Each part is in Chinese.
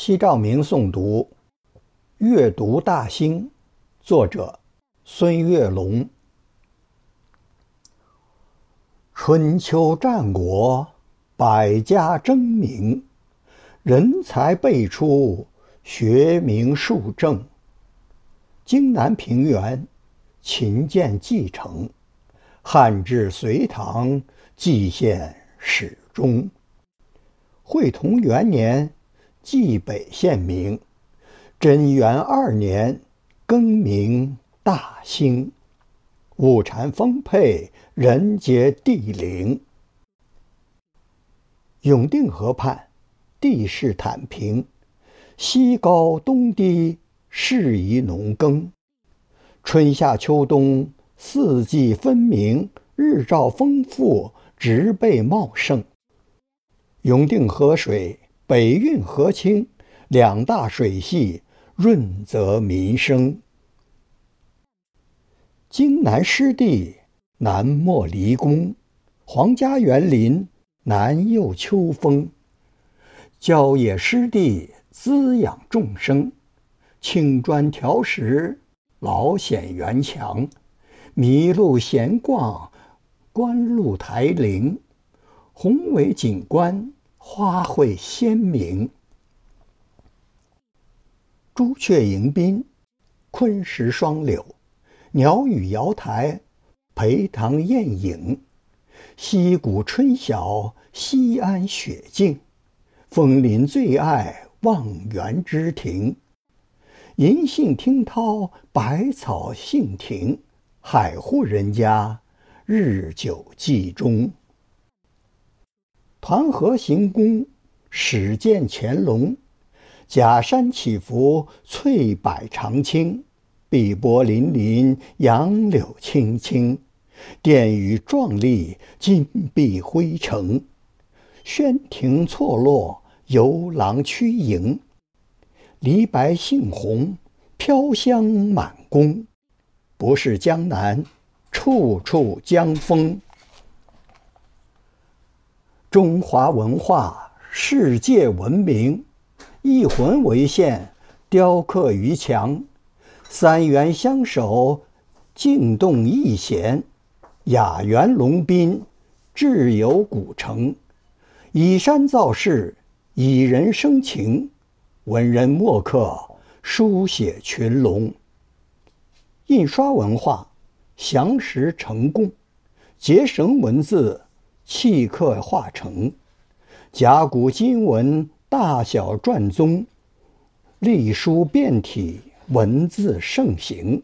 西照明诵读《阅读大兴》，作者孙月龙。春秋战国，百家争鸣，人才辈出，学名树正。荆南平原，秦建继承；汉至隋唐，蓟县始终。会同元年。蓟北县名，贞元二年更名大兴，物产丰沛，人杰地灵。永定河畔，地势坦平，西高东低，适宜农耕。春夏秋冬四季分明，日照丰富，植被茂盛。永定河水。北运河清，两大水系润泽民生。荆南湿地南莫离宫，皇家园林南又秋风。郊野湿地滋养众生，青砖条石老显园墙，麋鹿闲逛观鹿台陵，宏伟景观。花卉鲜明，朱雀迎宾，昆石双柳，鸟语瑶台，陪塘宴影，溪谷春晓，西安雪静，枫林最爱望园之亭，银杏听涛，百草杏庭，海户人家，日久计中。团河行宫，始见乾隆；假山起伏，翠柏长青；碧波粼粼，杨柳青青。殿宇壮丽，金碧辉城；轩庭错落，游廊曲营。梨白杏红，飘香满宫。不是江南，处处江风。中华文化世界闻名，一魂为线，雕刻于墙。三元相守，静动一弦。雅园龙宾，智有古城。以山造势，以人生情。文人墨客，书写群龙。印刷文化，详实成功，结绳文字。契刻化成甲骨金文，大小篆宗，隶书变体，文字盛行。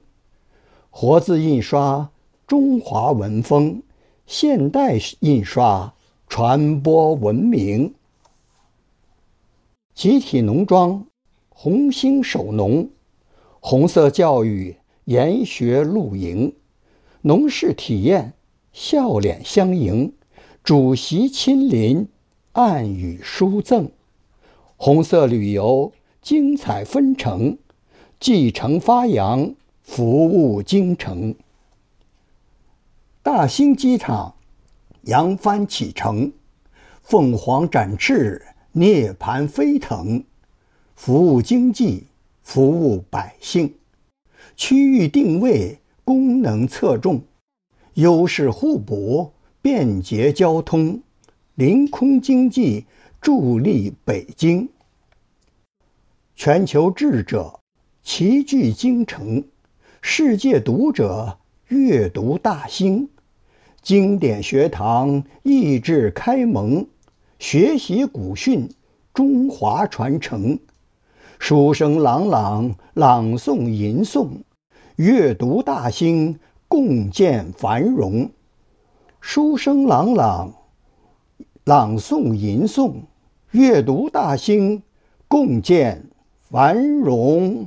活字印刷，中华文风；现代印刷，传播文明。集体农庄，红星守农；红色教育，研学露营；农事体验，笑脸相迎。主席亲临，暗语书赠；红色旅游，精彩纷呈；继承发扬，服务京城。大兴机场，扬帆启程；凤凰展翅，涅槃飞腾。服务经济，服务百姓。区域定位，功能侧重，优势互补。便捷交通，临空经济助力北京。全球智者齐聚京城，世界读者阅读大兴，经典学堂益智开蒙，学习古训，中华传承。书声朗朗，朗诵吟诵，阅读大兴，共建繁荣。书声朗朗，朗诵吟诵，阅读大兴，共建繁荣。